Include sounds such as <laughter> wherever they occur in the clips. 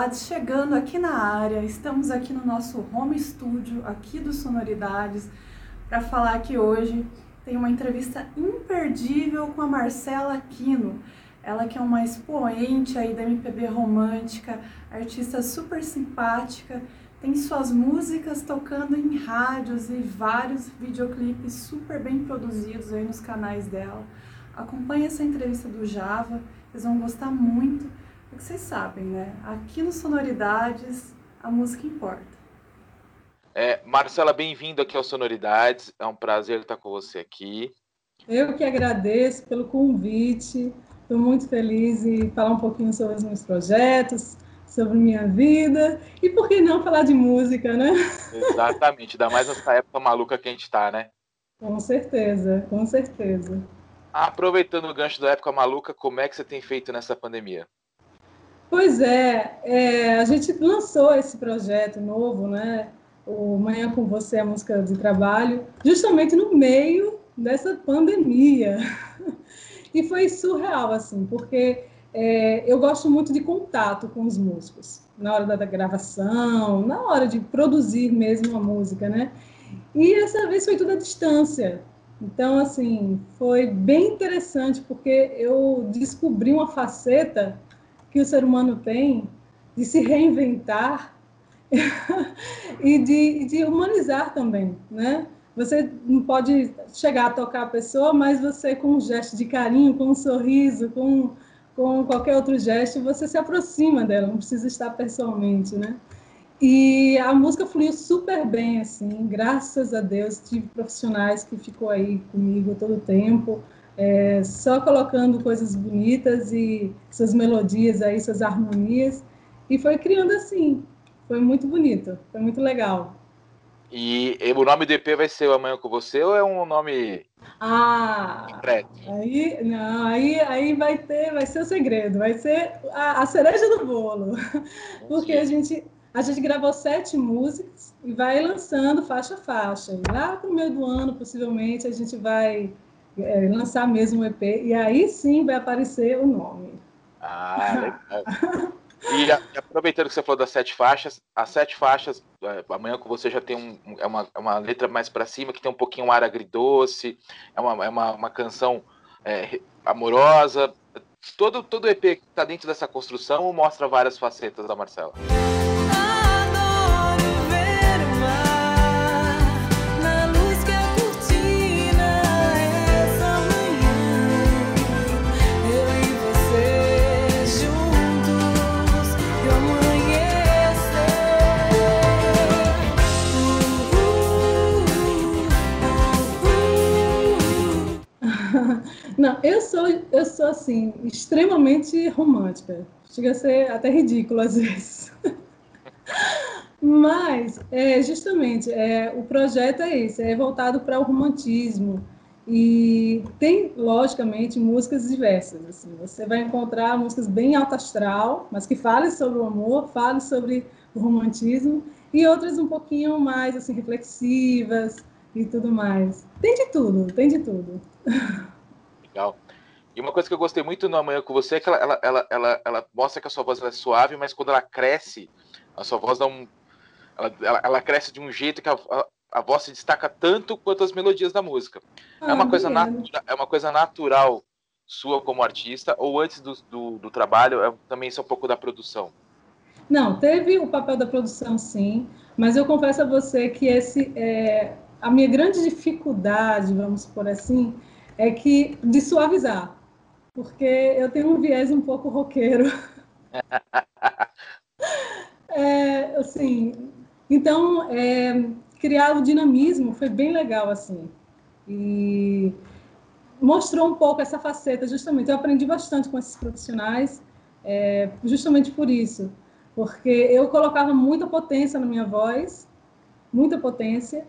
Sonoridades chegando aqui na área. Estamos aqui no nosso home studio, aqui do Sonoridades, para falar que hoje tem uma entrevista imperdível com a Marcela Aquino. Ela que é uma expoente aí da MPB romântica, artista super simpática, tem suas músicas tocando em rádios e vários videoclipes super bem produzidos aí nos canais dela. Acompanhe essa entrevista do Java, vocês vão gostar muito. Porque vocês sabem, né? Aqui no Sonoridades, a música importa. É, Marcela, bem-vindo aqui ao Sonoridades. É um prazer estar com você aqui. Eu que agradeço pelo convite. Estou muito feliz em falar um pouquinho sobre os meus projetos, sobre minha vida e por que não falar de música, né? Exatamente, ainda mais nessa época maluca que a gente está, né? Com certeza, com certeza. Aproveitando o gancho da época maluca, como é que você tem feito nessa pandemia? Pois é, é, a gente lançou esse projeto novo, né? O Manhã com Você, a música de trabalho, justamente no meio dessa pandemia. <laughs> E foi surreal, assim, porque é, eu gosto muito de contato com os músicos, na hora da gravação, na hora de produzir mesmo a música, né? E essa vez foi tudo à distância. Então, assim, foi bem interessante, porque eu descobri uma faceta que o ser humano tem de se reinventar <laughs> e de, de, humanizar também, né? Você não pode chegar a tocar a pessoa, mas você com um gesto de carinho, com um sorriso, com, com qualquer outro gesto, você se aproxima dela, não precisa estar pessoalmente, né? E a música fluiu super bem, assim, graças a Deus, tive profissionais que ficou aí comigo todo o tempo, é, só colocando coisas bonitas e suas melodias aí, suas harmonias, e foi criando assim. Foi muito bonito, foi muito legal. E, e o nome do EP vai ser o Amanhã com Você ou é um nome ah, Aí, não, aí, aí vai ter, vai ser o segredo, vai ser a, a cereja do bolo, <laughs> porque a gente a gente gravou sete músicas e vai lançando faixa a faixa. E lá para o meio do ano, possivelmente, a gente vai é, lançar mesmo o EP, e aí sim vai aparecer o nome. Ah, legal. E, aproveitando que você falou das sete faixas, as sete faixas, é, amanhã com você já tem um, é, uma, é uma letra mais para cima, que tem um pouquinho um ar agridoce, é uma, é uma, uma canção é, amorosa. Todo, todo EP que está dentro dessa construção mostra várias facetas da Marcela. Eu sou, eu sou assim, extremamente romântica. Chega a ser até ridículo às <laughs> vezes. Mas, é, justamente, é, o projeto é esse, é voltado para o romantismo. E tem, logicamente, músicas diversas. Assim. Você vai encontrar músicas bem alto astral, mas que falem sobre o amor, falem sobre o romantismo, e outras um pouquinho mais assim reflexivas e tudo mais. Tem de tudo, tem de tudo. <laughs> Legal. E uma coisa que eu gostei muito no Amanhã com você é que ela, ela, ela, ela, ela mostra que a sua voz é suave, mas quando ela cresce, a sua voz dá um. Ela, ela, ela cresce de um jeito que a, a, a, voz se destaca tanto quanto as melodias da música. Ah, é, uma coisa natura, é uma coisa natural sua como artista, ou antes do, do, do trabalho, é, também isso é um pouco da produção? Não, teve o papel da produção, sim, mas eu confesso a você que esse é a minha grande dificuldade, vamos por assim, é que de suavizar, porque eu tenho um viés um pouco roqueiro. <laughs> é, assim, então é, criar o dinamismo foi bem legal assim e mostrou um pouco essa faceta justamente. Eu aprendi bastante com esses profissionais, é, justamente por isso, porque eu colocava muita potência na minha voz, muita potência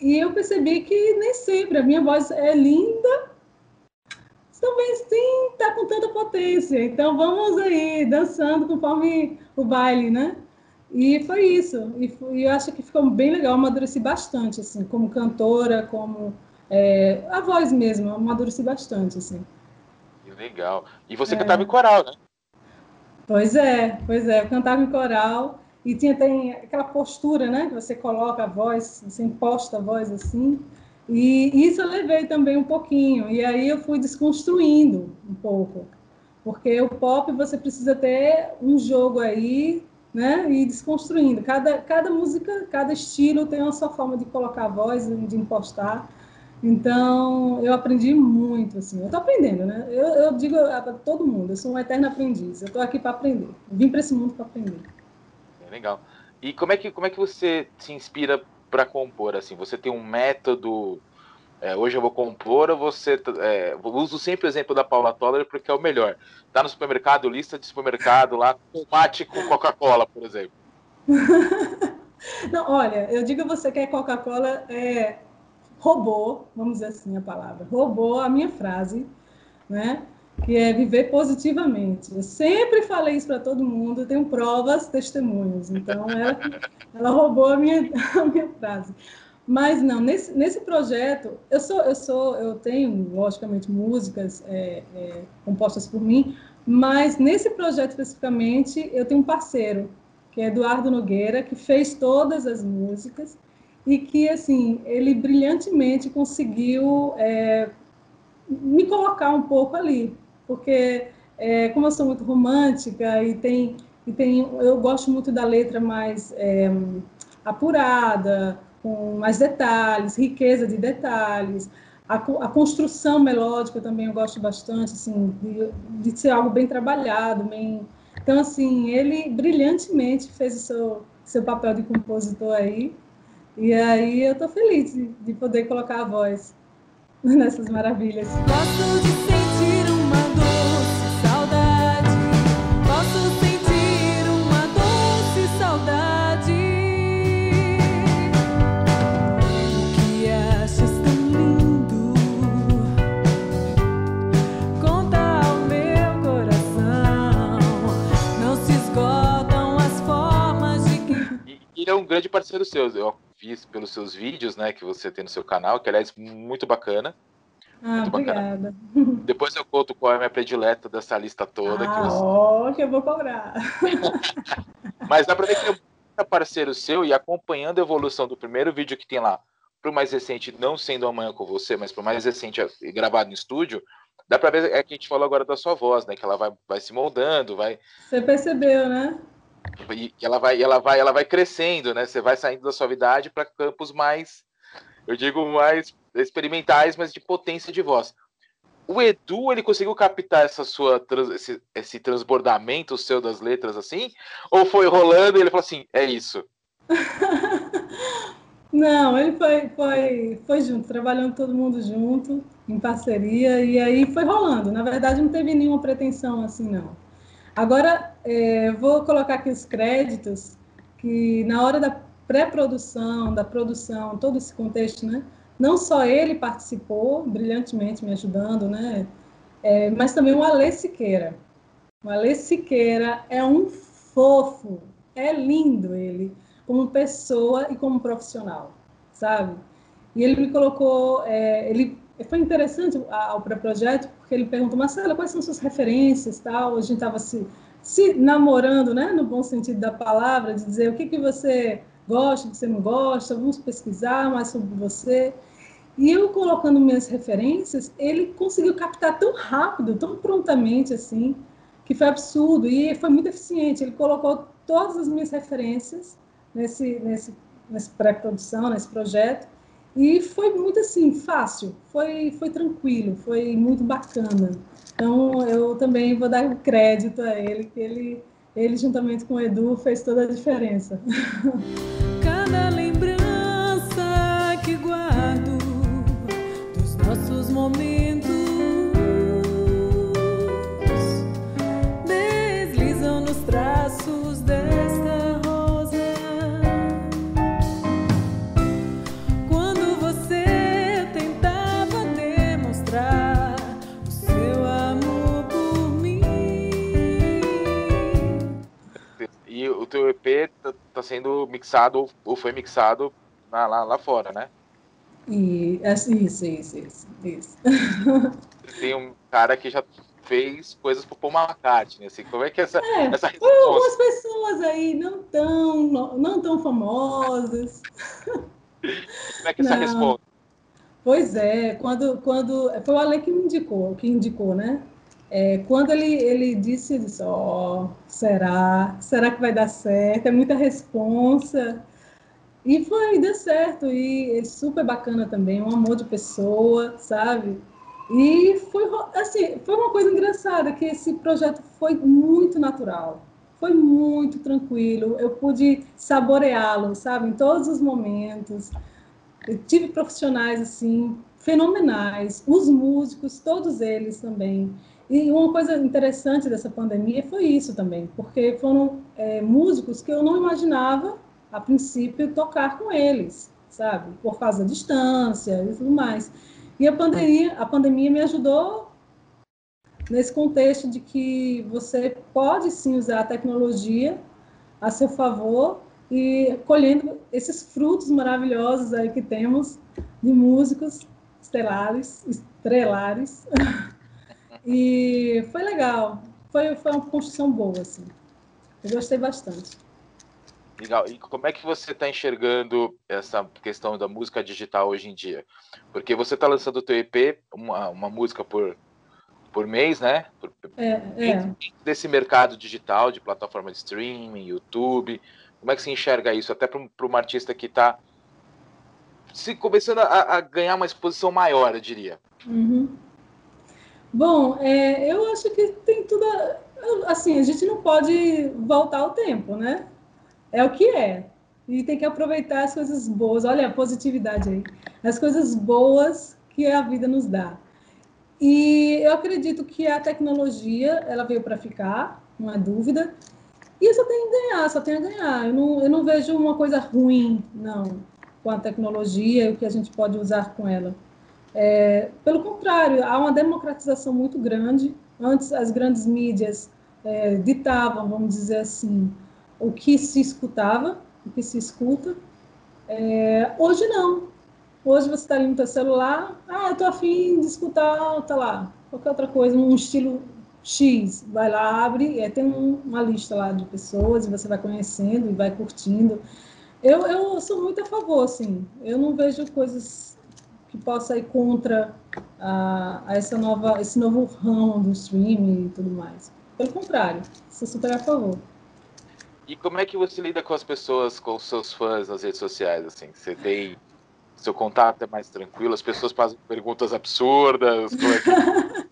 e eu percebi que nem sempre a minha voz é linda, também sim está com tanta potência. Então vamos aí dançando conforme o baile, né? E foi isso. E, foi, eu acho que ficou bem legal, amadureci bastante, assim, como cantora, como é, a voz mesmo, amadureci bastante, assim. Que legal. E você é... cantava em coral, né? Pois é, pois é. Eu cantava em coral e tinha tem aquela postura, né? Que você coloca a voz, você imposta a voz assim. E isso eu levei também um pouquinho. E aí eu fui desconstruindo um pouco. Porque o pop você precisa ter um jogo aí, né? E desconstruindo. Cada, cada música, cada estilo tem a sua forma de colocar a voz, de impostar. Então, eu aprendi muito, assim. Eu estou aprendendo, né? Eu, eu digo para todo mundo, eu sou um eterno aprendiz. Eu estou aqui para aprender. Vim para esse mundo para aprender. É legal. E como é que, como é que você se inspira para compor, assim? Você tem um método... É, hoje eu vou compor, você... É, uso sempre o exemplo da Paula Toller porque é o melhor. Tá no supermercado, lista de supermercado lá, tomate com Coca-Cola, por exemplo. <laughs> Não, olha, eu digo a você que a Coca-Cola é roubou, vamos dizer assim a palavra, roubou a minha frase, né? Que é viver positivamente. Eu sempre falei isso para todo mundo, tenho provas, testemunhos. Então, ela, ela roubou a minha, <laughs> a minha frase. Mas não, nesse, nesse projeto, eu sou, eu sou, eu tenho, logicamente, músicas é, é, compostas por mim, mas nesse projeto especificamente, eu tenho um parceiro, que é Eduardo Nogueira, que fez todas as músicas e que assim ele brilhantemente conseguiu é, me colocar um pouco ali, porque é, como eu sou muito romântica e tem e tem eu gosto muito da letra mais é, apurada, com mais detalhes, riqueza de detalhes. A, a, construção melódica também eu gosto bastante, assim, de, de ser algo bem trabalhado, bem... Então, assim, ele brilhantemente fez o seu, seu papel de compositor aí, e aí eu tô feliz de, de poder colocar a voz <laughs> nessas maravilhas. Gosto de sentir ele é um grande parceiro seu. Eu visto pelos seus vídeos, né, que você tem no seu canal, que aliás muito bacana. Ah, muito obrigada. Bacana. Depois eu conto qual é a minha predileta dessa lista toda. Ah, que, você... ó, que eu vou cobrar. <laughs> Mas dá pra ver que é parceiro seu e acompanhando a evolução do primeiro vídeo que tem lá pro mais recente, não sendo amanhã com você, mas pro mais recente gravado em estúdio, dá pra ver é que a gente falou agora da sua voz, né? Que ela vai, vai se moldando, vai. Você percebeu, né? E ela vai, ela vai, ela vai crescendo, né? Você vai saindo da suavidade para campos mais, eu digo mais experimentais, mas de potência de voz. O Edu, ele conseguiu captar essa sua esse, esse transbordamento seu das letras assim? Ou foi rolando e ele falou assim, é isso? <laughs> Não, ele foi, foi, foi junto, trabalhando todo mundo junto, em parceria, e aí foi rolando. Na verdade, não teve nenhuma pretensão assim, não. Agora, é, vou colocar aqui os créditos, que na hora da pré-produção, da produção, todo esse contexto, né? Não só ele participou brilhantemente me ajudando, né? É, mas também o Alê Siqueira. O Alê Siqueira é um fofo, é lindo ele, como pessoa e como profissional, sabe? E ele me colocou, é, ele foi interessante ao pré-projeto, porque ele perguntou, Marcela, quais são suas referências, tal? A gente estava se, se namorando, né, no bom sentido da palavra, de dizer o que, que você gosta, o que você não gosta, vamos pesquisar mais sobre você. E eu colocando minhas referências, ele conseguiu captar tão rápido, tão prontamente, assim, que foi absurdo. E foi muito eficiente. Ele colocou todas as minhas referências nesse, nesse, nessa pré-produção, nesse projeto, e foi muito assim, fácil, foi, foi tranquilo, foi muito bacana. Então eu também vou dar crédito a ele, que ele, ele juntamente com o Edu fez toda a diferença. <laughs> teu EP tá, tá sendo mixado, ou- foi mixado na- lá, lá fora, né? E assim, isso, isso, isso, isso. Tem um cara que já fez coisas pro Paul McCartney, assim, como é que é essa, É, essa algumas resposta? pessoas aí não tão, não tão famosas. Como é que essa Não. resposta? Pois é, quando, quando foi o Ale que me indicou, que indicou, né? É, quando ele, ele disse, eu disse, ó, será? Será que vai dar certo? É muita responsa. E foi, deu certo. E é super bacana também, um amor de pessoa, sabe? E foi, assim, foi uma coisa engraçada, que esse projeto foi muito natural. Foi muito tranquilo. Eu pude saboreá-lo, sabe? Em todos os momentos. Eu tive profissionais assim fenomenais, os músicos, todos eles também. E uma coisa interessante dessa pandemia foi isso também, porque foram é, músicos que eu não imaginava a princípio tocar com eles, sabe? Por causa da distância e tudo mais. E a pandemia, a pandemia me ajudou nesse contexto de que você pode sim usar a tecnologia a seu favor e colhendo esses frutos maravilhosos aí que temos de músicos estelares, estrelares. <laughs> e foi legal. Foi, foi uma construção boa, assim. Eu gostei bastante. Legal. E como é que você está enxergando essa questão da música digital hoje em dia? Porque você está lançando o teu EP, uma, uma música por, por mês, né? Por- É, é. desse mercado digital, de plataforma de streaming, YouTube. Como é que você enxerga isso? Até para um artista que está se começando a, a ganhar uma exposição maior, eu diria. Uhum. Bom, é, eu acho que tem tudo. Assim, a gente não pode voltar ao tempo, né? É o que é. E tem que aproveitar as coisas boas. Olha a positividade aí. As coisas boas que a vida nos dá. E eu acredito que a tecnologia, ela veio para ficar, não é dúvida. E só tem a ganhar, só tem a ganhar. Eu não, eu não vejo uma coisa ruim, não, com a tecnologia e o que a gente pode usar com ela. É, pelo contrário, há uma democratização muito grande. Antes, as grandes mídias é, ditavam, vamos dizer assim, o que se escutava, o que se escuta. É, hoje não. Hoje você está ali no seu celular, ah, eu estou afim de escutar, tá lá, qualquer outra coisa, um estilo X, vai lá, abre, é, tem um- uma lista lá de pessoas e você vai conhecendo e vai curtindo. Eu, eu sou muito a favor, assim, eu não vejo coisas que possa ir contra a, a essa nova, esse novo ramo do streaming e tudo mais. Pelo contrário, sou super a favor. E como é que você lida com as pessoas, com os seus fãs nas redes sociais? Assim, você tem seu contato é mais tranquilo? As pessoas fazem perguntas absurdas? É que...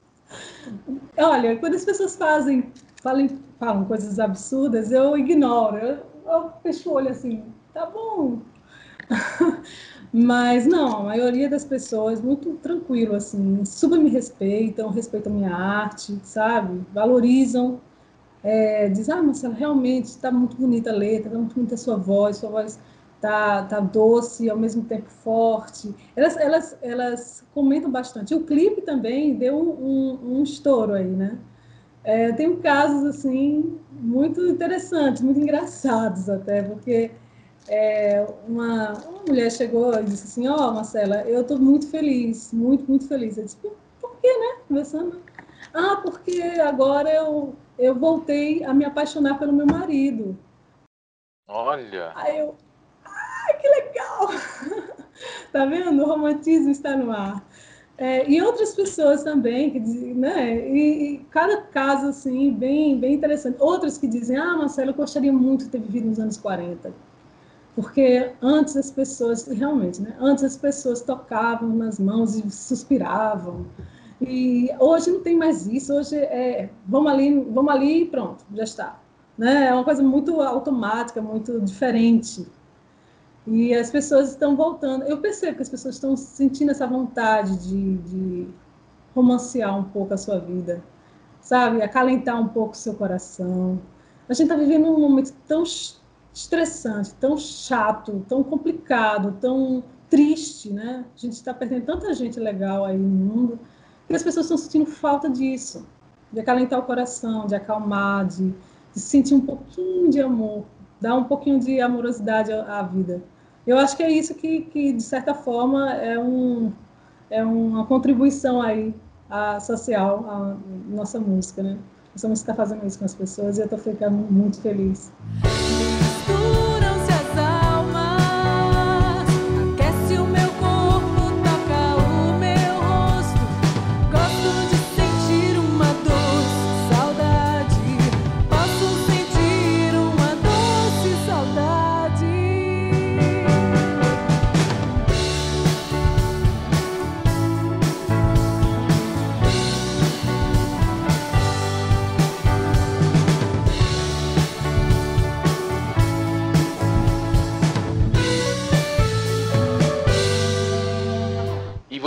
<laughs> Olha, quando as pessoas fazem, falam, falam coisas absurdas, eu ignoro. Eu, eu fecho o olho assim, tá bom. <laughs> Mas não, a maioria das pessoas muito tranquilo assim, super me respeitam, respeitam minha arte, sabe? Valorizam, é, dizem, ah, Marcela, realmente está muito bonita a letra, está muito bonita a sua voz, sua voz tá, tá doce ao mesmo tempo forte. Elas, elas, elas comentam bastante. O clipe também deu um, um, um estouro aí, né? É, tem casos assim muito interessantes, muito engraçados até, porque é, uma, uma mulher chegou e disse assim, ó, oh, Marcela, eu estou muito feliz, muito, muito feliz. Eu disse, por, por quê, né? Conversando. Ah, porque agora eu, eu voltei a me apaixonar pelo meu marido. Olha! Aí eu, ai, que legal! <laughs> tá vendo? O romantismo está no ar. É, e outras pessoas também, que né? E, e, cada caso, assim, bem, bem interessante. Outras que dizem, ah, Marcelo, eu gostaria muito de ter vivido nos anos 40. Porque antes as pessoas, realmente, né? Antes as pessoas tocavam nas mãos e suspiravam. E hoje não tem mais isso. Hoje é, vamos ali, vamos ali e pronto, já está. Né? É uma coisa muito automática, muito diferente. E as pessoas estão voltando. Eu percebo que as pessoas estão sentindo essa vontade de, de romancear um pouco a sua vida, sabe? Acalentar um pouco o seu coração. A gente está vivendo um momento tão estressante, tão chato, tão complicado, tão triste, né? A gente está perdendo tanta gente legal aí no mundo e as pessoas estão sentindo falta disso, de acalentar o coração, de acalmar, de, de sentir um pouquinho de amor, dar um pouquinho de amorosidade à, à vida. Eu acho que é isso que, que de certa forma, é, um, é uma contribuição aí a social a nossa música, né? Nossa música está fazendo isso com as pessoas e eu estou ficando muito feliz.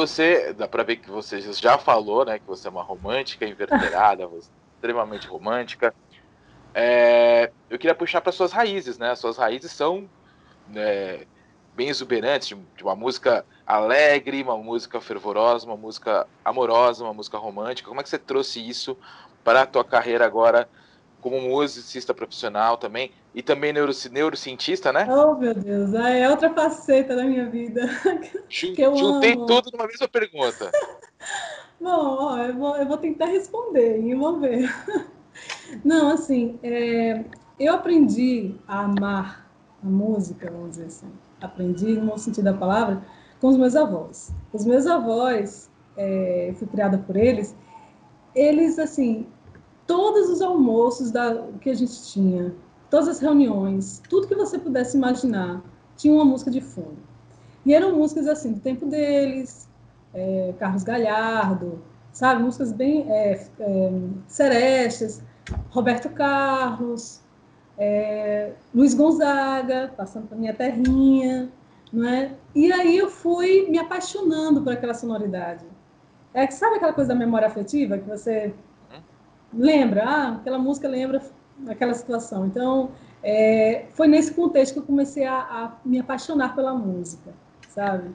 Você, dá pra ver que você já falou, né, que você é uma romântica inverterada, <laughs> você é extremamente romântica. É, eu queria puxar para suas raízes, né? As suas raízes são né, bem exuberantes, de, de uma música alegre, uma música fervorosa, uma música amorosa, uma música romântica. Como é que você trouxe isso para a tua carreira agora como musicista profissional também e também neuroci neurocientista, né? Oh, meu Deus, ah, é outra faceta da minha vida. <laughs> Que eu Juntei amo. tudo numa mesma pergunta. <laughs> Bom, ó, eu vou, eu vou tentar responder, hein? Vamos ver. <laughs> Não, assim, é, eu aprendi a amar a música, vamos dizer assim. Aprendi, no bom sentido da palavra, com os meus avós. Os meus avós, é, fui criada por eles, eles, assim, todos os almoços da, que a gente tinha, todas as reuniões, tudo que você pudesse imaginar, tinha uma música de fundo. E eram músicas, assim, do tempo deles, é, Carlos Galhardo, sabe? Músicas bem é, é, Roberto Carlos, é, Luiz Gonzaga, passando para minha terrinha, não é? E aí eu fui me apaixonando por aquela sonoridade. É sabe aquela coisa da memória afetiva que você lembra? Ah, aquela música lembra aquela situação. Então é, foi nesse contexto que eu comecei a, a me apaixonar pela música, sabe?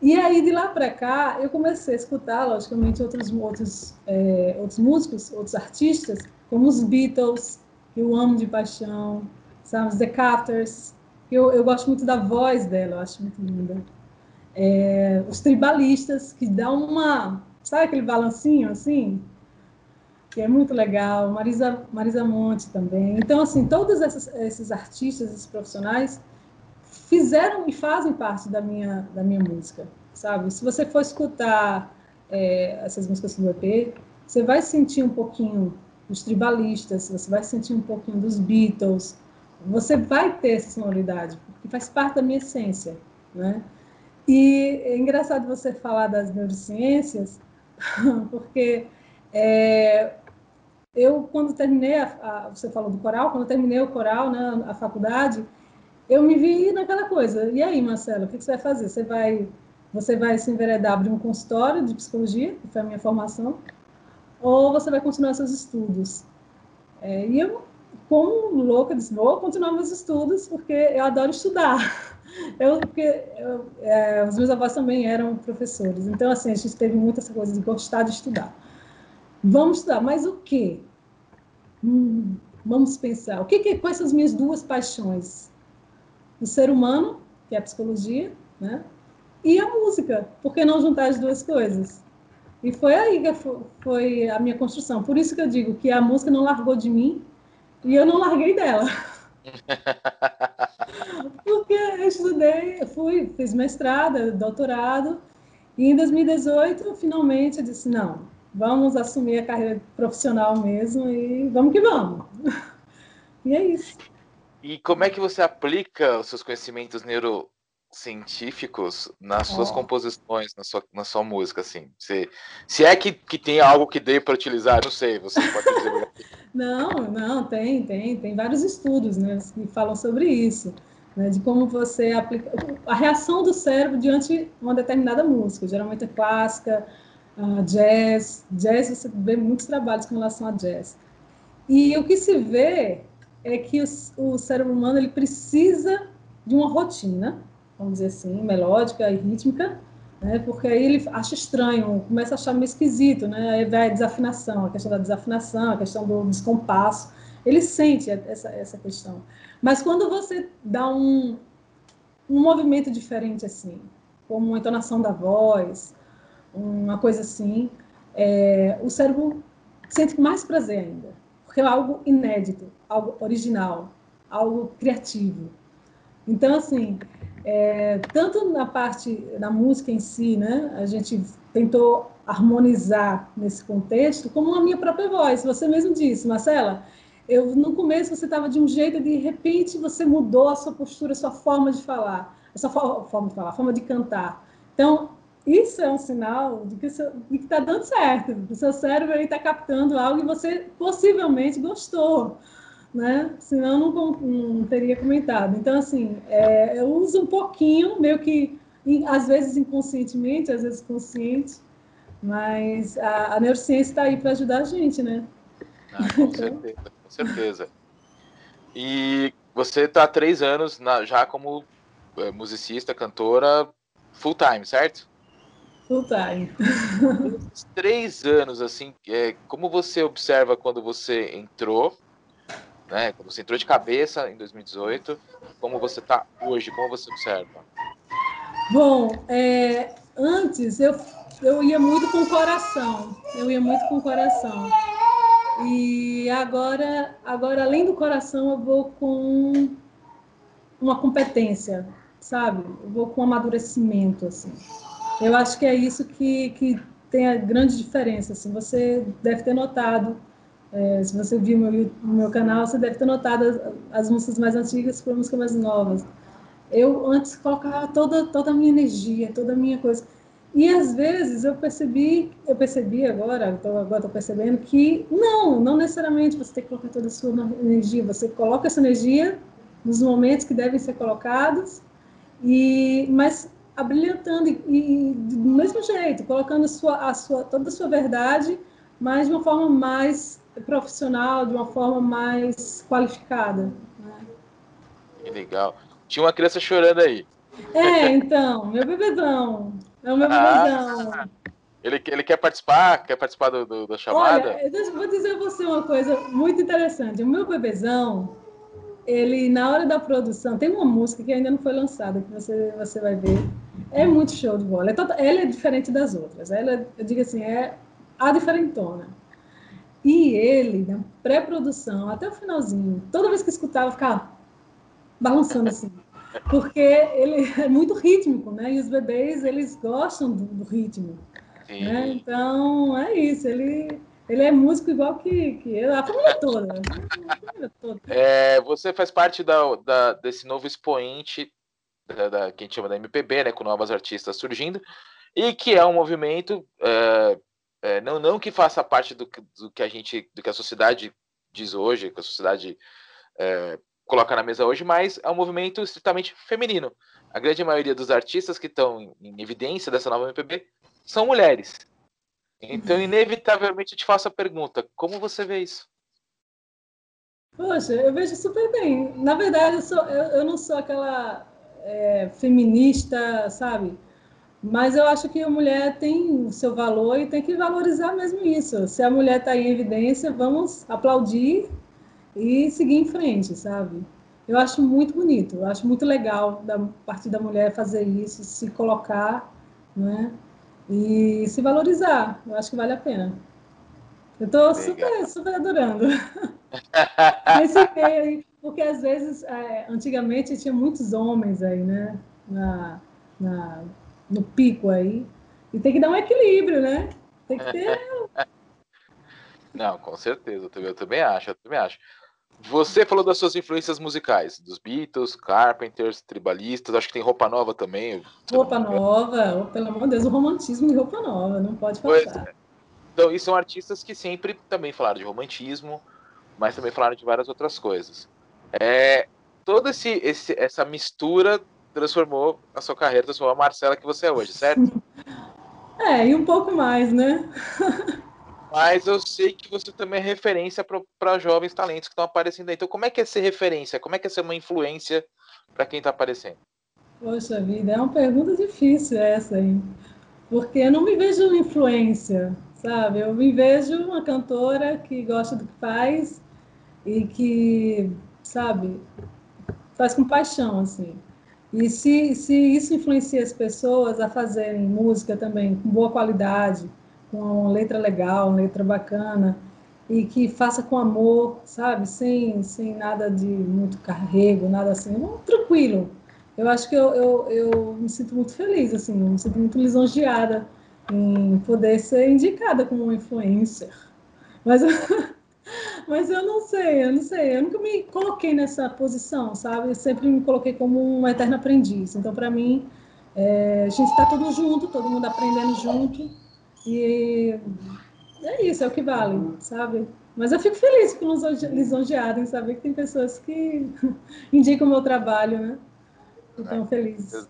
E aí, de lá para cá, eu comecei a escutar, logicamente, outros, outros, é, outros músicos, outros artistas, como os Beatles, que eu amo de paixão, sabe? Os The Carters, que eu, eu gosto muito da voz dela, eu acho muito linda. É, os tribalistas, que dão uma... Sabe aquele balancinho, assim? Que é muito legal. Marisa, Marisa Monte também. Então, assim, todos esses, esses artistas, esses profissionais, fizeram e fazem parte da minha, da minha música, sabe? Se você for escutar é, essas músicas do EP, você vai sentir um pouquinho dos tribalistas, você vai sentir um pouquinho dos Beatles, você vai ter essa sonoridade, porque faz parte da minha essência, né? E é engraçado você falar das neurociências, <laughs> porque é, eu, quando terminei, a, a, você falou do coral, quando terminei o coral, né, a faculdade, eu me vi naquela coisa. E aí, Marcelo, o que você vai fazer? Você vai, você vai se enveredar, abrir um consultório de psicologia, que foi a minha formação, ou você vai continuar seus estudos? É, e eu, como louca, disse, vou continuar meus estudos, porque eu adoro estudar. <laughs> Eu, porque eu, é, os meus avós também eram professores, então, assim, a gente teve muito essa coisa de gostar de estudar. Vamos estudar, mas o quê? Hum, vamos pensar. O que, que quais são as minhas duas paixões? o ser humano, que é a psicologia, né? E a música. Por que não juntar as duas coisas? E foi aí que foi a minha construção. Por isso que eu digo que a música não largou de mim e eu não larguei dela. <laughs> Porque eu estudei, fui, fiz mestrado, doutorado, e em 2018, finalmente, eu disse, não, vamos assumir a carreira profissional mesmo e vamos que vamos. E é isso. E como é que você aplica os seus conhecimentos neurocientíficos nas suas Oh. composições, na sua, na sua música, assim? Se, se é que, que tem algo que dê para utilizar, não sei, você pode dizer. <laughs> Não, não, tem, tem, tem vários estudos, né, que falam sobre isso, né, de como você aplica a reação do cérebro diante de uma determinada música, geralmente é clássica, jazz, jazz você vê muitos trabalhos com relação a jazz. E o que se vê é que o, o cérebro humano ele precisa de uma rotina, vamos dizer assim, melódica e rítmica, né? Porque aí ele acha estranho, começa a achar meio esquisito, né? Aí vai a desafinação, a questão da desafinação, a questão do descompasso. Ele sente essa, essa questão. Mas quando você dá um, um movimento diferente assim, como uma entonação da voz, uma coisa assim, é, o cérebro sente mais prazer ainda, porque é algo inédito, algo original, algo criativo. Então, assim, é, tanto na parte da música em si, né, a gente tentou harmonizar nesse contexto, como a minha própria voz. Você mesmo disse, Marcela, eu no começo você estava de um jeito e de repente você mudou a sua postura, a sua forma de falar, a sua forma de falar, a forma de cantar. Então, isso é um sinal de que está dando certo. O seu cérebro está captando algo e você possivelmente gostou né? Senão não, não teria comentado. Então, assim, é, eu uso um pouquinho, meio que, às vezes inconscientemente, às vezes consciente, mas a, a neurociência está aí para ajudar a gente, né? Ah, com <laughs> certeza, com certeza. E você está há três anos na, já como é, musicista, cantora, full time, certo? Full time. três anos, assim, é, como você observa quando você entrou né? Quando você entrou de cabeça em 2018, como você está hoje, como você observa? Bom, é, antes eu, eu ia muito com o coração, eu ia muito com o coração. E agora, agora além do coração, eu vou com uma competência, sabe? Eu vou com um amadurecimento, assim. Eu acho que é isso que, que tem a grande diferença, assim. Você deve ter notado é, se você viu meu, meu canal, você deve ter notado as, as músicas mais antigas para músicas mais novas. Eu antes colocava toda toda a minha energia, toda a minha coisa. E às vezes eu percebi, eu percebi agora, tô, agora estou percebendo que não, não necessariamente você tem que colocar toda a sua energia. Você coloca essa energia nos momentos que devem ser colocados, e mas abrilhantando e, e do mesmo jeito, colocando a sua, a sua, toda a sua verdade, mas de uma forma mais profissional de uma forma mais qualificada. Né? Que legal. Tinha uma criança chorando aí. É, então, meu bebezão. É o meu ah, bebezão. Ele, ele quer participar? Quer participar do, do da chamada? Olha, eu vou dizer a você uma coisa muito interessante. O meu bebezão, ele, na hora da produção, tem uma música que ainda não foi lançada, que você, você vai ver. É muito show de bola. É toda, ela é diferente das outras. Ela, eu digo assim, é a diferentona. E ele, na pré-produção, até o finalzinho, toda vez que escutava, ficava balançando assim. Porque ele <laughs> é muito rítmico, né? E os bebês, eles gostam do, do ritmo. Né? Então, é isso. Ele, ele é músico igual que, que eu, a família toda. Toda. É, você faz parte da, da, desse novo expoente da, da, que a gente chama da MPB, né? Com novas artistas surgindo. E que é um movimento é, é, não, não que faça parte do, do, que a gente, do que a sociedade diz hoje, que a sociedade é, coloca na mesa hoje, mas é um movimento estritamente feminino. A grande maioria dos artistas que estão em evidência dessa nova MPB são mulheres. Então, inevitavelmente, eu te faço a pergunta: como você vê isso? Poxa, eu vejo super bem. Na verdade, eu, sou, eu, eu não sou aquela é, feminista, sabe? Mas eu acho que a mulher tem o seu valor e tem que valorizar mesmo isso. Se a mulher está em evidência, vamos aplaudir e seguir em frente, sabe? Eu acho muito bonito, eu acho muito legal da parte da mulher fazer isso, se colocar, né? E se valorizar. Eu acho que vale a pena. Eu estou super, super adorando. <laughs> Esse meio aí, porque às vezes, é, antigamente tinha muitos homens aí, né? Na, na no pico aí. E tem que dar um equilíbrio, né? Tem que ter. <laughs> Não, com certeza, eu também acho, eu também acho. Você falou das suas influências musicais, dos Beatles, Carpenters, Tribalistas, acho que tem Roupa Nova também. Roupa Nova, oh, pelo amor de Deus, o romantismo de Roupa Nova, não pode faltar. É. Então, e são artistas que sempre também falaram de romantismo, mas também falaram de várias outras coisas. É, toda esse, esse, essa mistura transformou a sua carreira, transformou a Marcela que você é hoje, certo? <laughs> É, e um pouco mais, né? <laughs> Mas eu sei que você também é referência para jovens talentos que estão aparecendo aí. Então, como é que é ser referência? Como é que é ser uma influência para quem está aparecendo? Poxa vida, é uma pergunta difícil essa aí. Porque eu não me vejo influência, sabe? Eu me vejo uma cantora que gosta do que faz e que, sabe, faz com paixão, assim. E se, se isso influencia as pessoas a fazerem música também com boa qualidade, com letra legal, uma letra bacana, e que faça com amor, sabe? Sem, sem nada de muito carrego, nada assim. Não, tranquilo. Eu acho que eu, eu, eu me sinto muito feliz, assim, eu me sinto muito lisonjeada em poder ser indicada como uma influencer. Mas, <laughs> mas eu não sei, eu não sei. Eu nunca me coloquei nessa posição, sabe? Eu sempre me coloquei como uma eterna aprendiz. Então, para mim, é, a gente está todo junto, todo mundo aprendendo junto. E é isso, é o que vale, sabe? Mas eu fico feliz, fico lisonjeada em saber que tem pessoas que <laughs> indicam o meu trabalho, né? Então, é. feliz.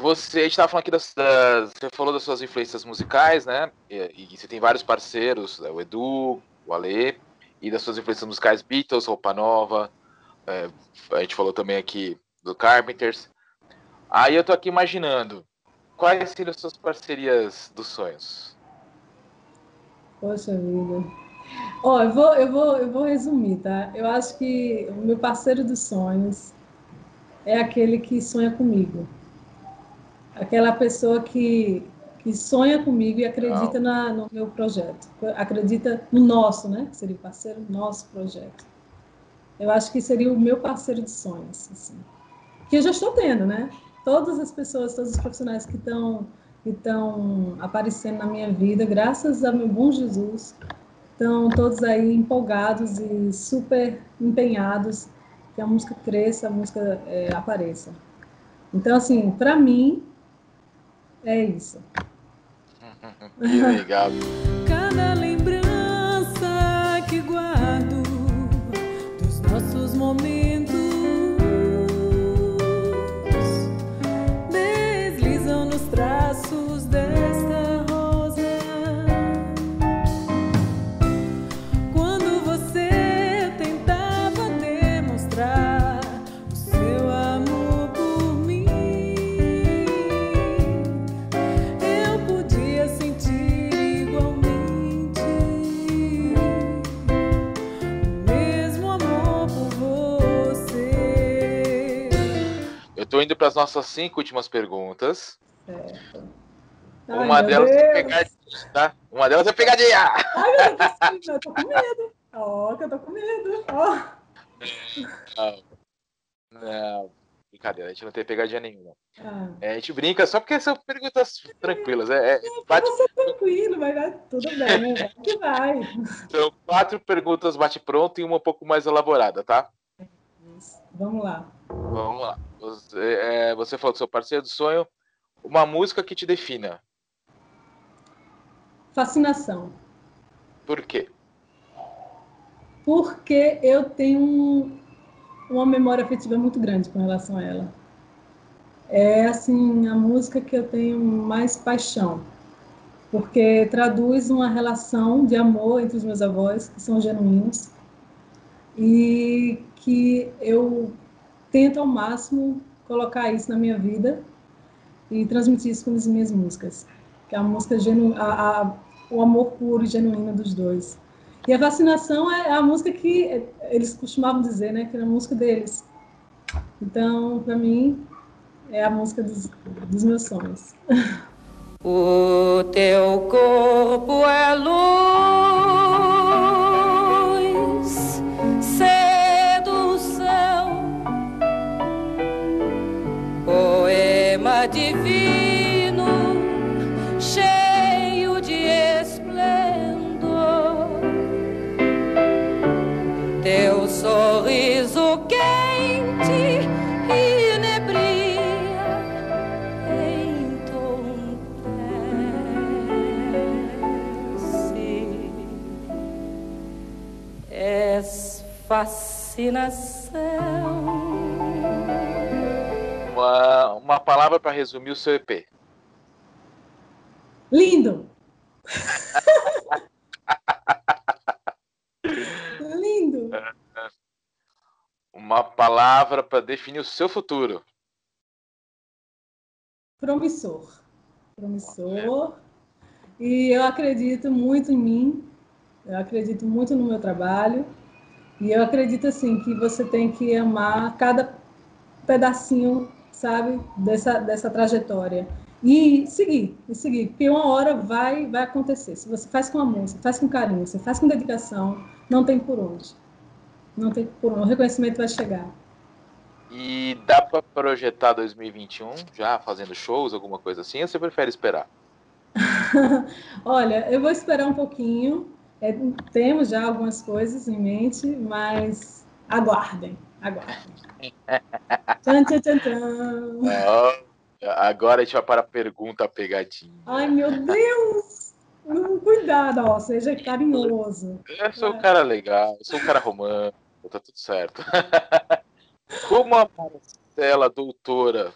Você estava falando aqui das, das, Você falou das suas influências musicais, né? E, e, você tem vários parceiros, né? o Edu, o Ale, e das suas influências musicais, Beatles, Roupa Nova. É, a gente falou também aqui do Carpenters. Aí eu tô aqui imaginando quais seriam as suas parcerias dos sonhos. Poxa vida. Ó, oh, eu vou, eu vou, eu vou resumir, tá? Eu acho que o meu parceiro dos sonhos é aquele que sonha comigo. Aquela pessoa que, que sonha comigo e acredita na, no meu projeto. Acredita no nosso, né? Seria o parceiro nosso projeto. Eu acho que seria o meu parceiro de sonhos, assim. Que eu já estou tendo, né? todas as pessoas, todos os profissionais que estão que estão aparecendo na minha vida, graças ao meu bom Jesus, estão todos aí empolgados e super empenhados que a música cresça, a música é, apareça. Então, assim, para mim, é isso. <laughs> que legal. Para as nossas cinco últimas perguntas. Certo. Uma Ai, delas é pegadinha, tá? Uma delas é pegadinha! Ai, meu Deus, eu tô com medo. Ó, oh, que eu tô com medo. Oh. Não. não. Brincadeira, a gente não tem pegadinha nenhuma. Ah. É, a gente brinca só porque são perguntas tranquilas. É, é, bate... Você tranquilo, vai dar tudo bem, vai que vai. São quatro perguntas bate-pronto e uma um pouco mais elaborada, tá? Vamos lá. Vamos lá. Você, é, você falou do seu parceiro do sonho. Uma música que te defina. Fascinação. Por quê? Porque eu tenho uma memória afetiva muito grande com relação a ela. É assim a música que eu tenho mais paixão, porque traduz uma relação de amor entre os meus avós que são genuínos e que eu tento ao máximo colocar isso na minha vida e transmitir isso com as minhas músicas, que é a música genu a, a, o amor puro e genuíno dos dois. E a vacinação é a música que eles costumavam dizer, né, que era a música deles. Então, para mim, é a música dos, dos meus sonhos. <laughs> O teu corpo é luz. Fascinação uma, uma palavra para resumir o seu EP. Lindo! <laughs> Lindo! Uma palavra para definir o seu futuro. Promissor. Promissor. E eu acredito muito em mim, eu acredito muito no meu trabalho. E eu acredito assim que você tem que amar cada pedacinho sabe, dessa, dessa trajetória. E seguir, e seguir, porque uma hora vai, vai acontecer. Se você faz com amor, você faz com carinho, você faz com dedicação, não tem por onde. Não tem por onde. O reconhecimento vai chegar. E dá para projetar 2021 já fazendo shows, alguma coisa assim, ou você prefere esperar? <laughs> Olha, eu vou esperar um pouquinho. É, temos já algumas coisas em mente, mas aguardem, aguardem. tchan, tchan, tchan, tchan. Oh, agora a gente vai para a pergunta pegadinha. Ai, meu Deus! Cuidado, ó, seja carinhoso. Eu sou um cara legal, eu sou um cara romântico, tá tudo certo. <laughs> Como a Marcela, doutora,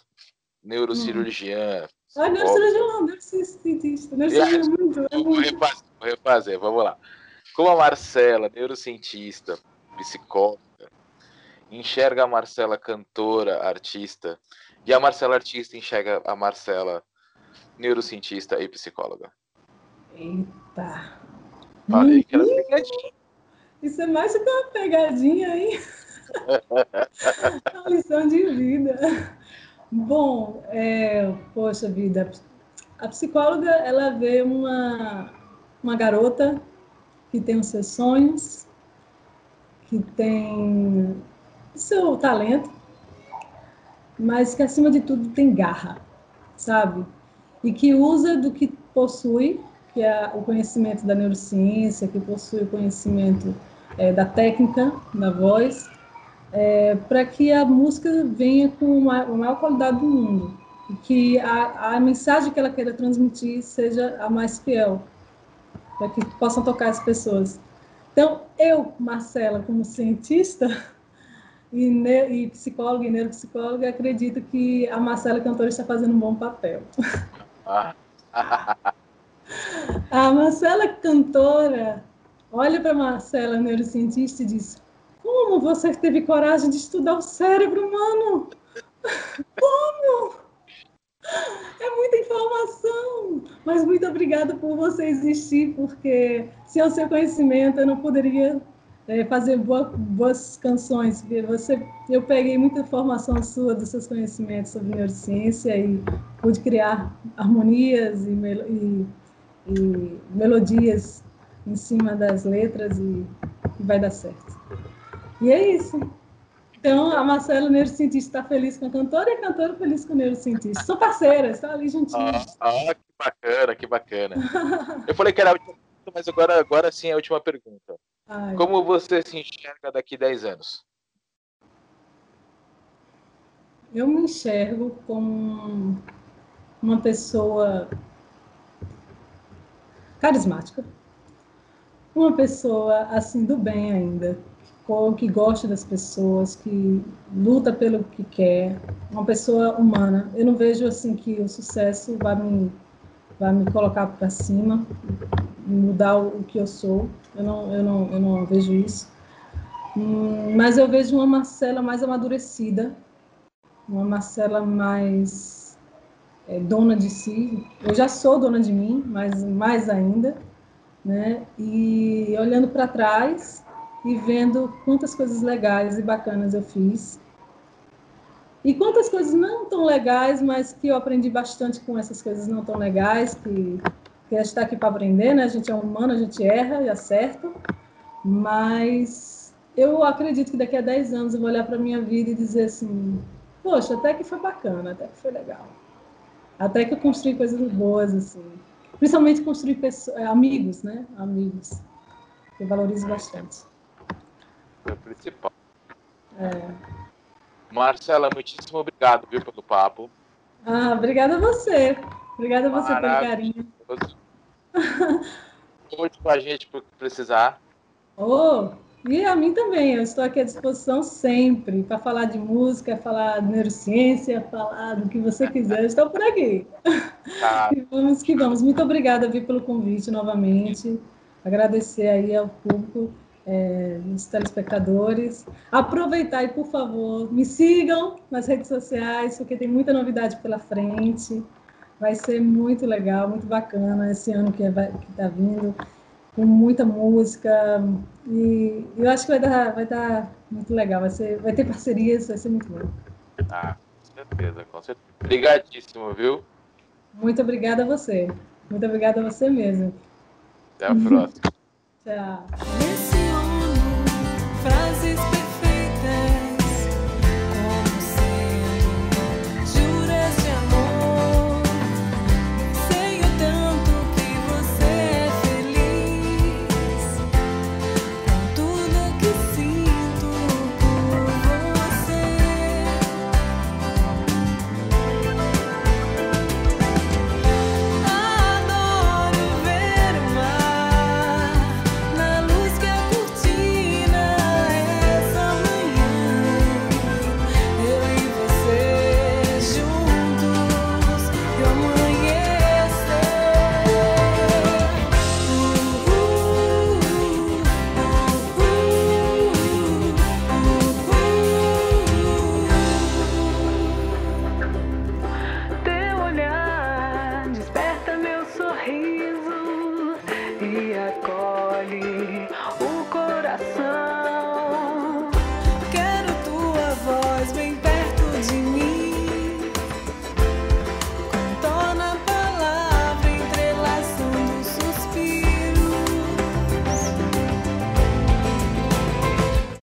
neurocirurgiã. Hum. Ah, neurocirurgião, neurocientista. Neurocirurgião é muito. É vou, refazer, vou refazer, vamos lá. Como a Marcela, neurocientista, psicóloga, enxerga a Marcela cantora, artista, e a Marcela artista enxerga a Marcela neurocientista e psicóloga. Eita. Falei que era pegadinha. Isso é mais do que uma pegadinha, hein? <laughs> <laughs> uma lição de vida. Bom, é, poxa vida, a psicóloga ela vê uma, uma garota que tem os seus sonhos, que tem seu talento, mas que acima de tudo tem garra, sabe? E que usa do que possui, que é o conhecimento da neurociência, que possui o conhecimento é, da técnica da voz, é, para que a música venha com a maior qualidade do mundo que a, a mensagem que ela queira transmitir seja a mais fiel, para que possam tocar as pessoas. Então, eu, Marcela, como cientista e, ne, e psicóloga e neuropsicóloga, acredito que a Marcela cantora está fazendo um bom papel. <laughs> a Marcela cantora olha para a Marcela neurocientista e diz: Como você teve coragem de estudar o cérebro humano? Como? É muita informação, mas muito obrigada por você existir, porque sem o seu conhecimento eu não poderia é, fazer boa, boas canções. Você, eu peguei muita informação sua dos seus conhecimentos sobre neurociência e pude criar harmonias e, e, e melodias em cima das letras e, e vai dar certo. E é isso. Então, a Marcela, neurocientista, está feliz com a cantora e a cantora feliz com o neurocientista. São parceiras, estão ali juntinhos. Ah, ah, que bacana, que bacana. Eu falei que era a última pergunta, mas agora, agora sim é a última pergunta. Ai. Como você se enxerga daqui 10 anos? Eu me enxergo como uma pessoa carismática, uma pessoa assim do bem ainda, que gosta das pessoas, que luta pelo que quer, uma pessoa humana. Eu não vejo assim que o sucesso vai me vai me colocar para cima, mudar o que eu sou. Eu não eu não eu não vejo isso. Hum, mas eu vejo uma Marcela mais amadurecida, uma Marcela mais é, dona de si. Eu já sou dona de mim, mas mais ainda, né? E olhando para trás, e vendo quantas coisas legais e bacanas eu fiz. E quantas coisas não tão legais, mas que eu aprendi bastante com essas coisas não tão legais, que, que a gente está aqui para aprender, né? A gente é humano, a gente erra e acerta. Mas eu acredito que daqui a 10 anos eu vou olhar para a minha vida e dizer assim: poxa, até que foi bacana, até que foi legal. Até que eu construí coisas boas, assim. Principalmente construir pessoas, amigos, né? Amigos. Eu valorizo bastante foi o principal. É. Marcela, muitíssimo obrigado, viu, pelo papo. Ah, obrigada a você. Obrigada a você pelo carinho. Conte com a gente por precisar. Oh, e a mim também. Eu estou aqui à disposição sempre para falar de música, falar de neurociência, falar do que você quiser. Eu estou por aqui. Tá. <laughs> E vamos que vamos. Muito obrigada, Vi, pelo convite novamente. Agradecer aí ao público é, os telespectadores. Aproveitar e, por favor, me sigam nas redes sociais, porque tem muita novidade pela frente. Vai ser muito legal, muito bacana esse ano que está vindo, com muita música. E eu acho que vai dar, vai dar muito legal. Vai, ser, vai ter parcerias, vai ser muito bom. Ah, com certeza, com certeza. Obrigadíssimo, viu? Muito obrigada a você. Muito obrigada a você mesmo. Até a próxima. <laughs> Tchau.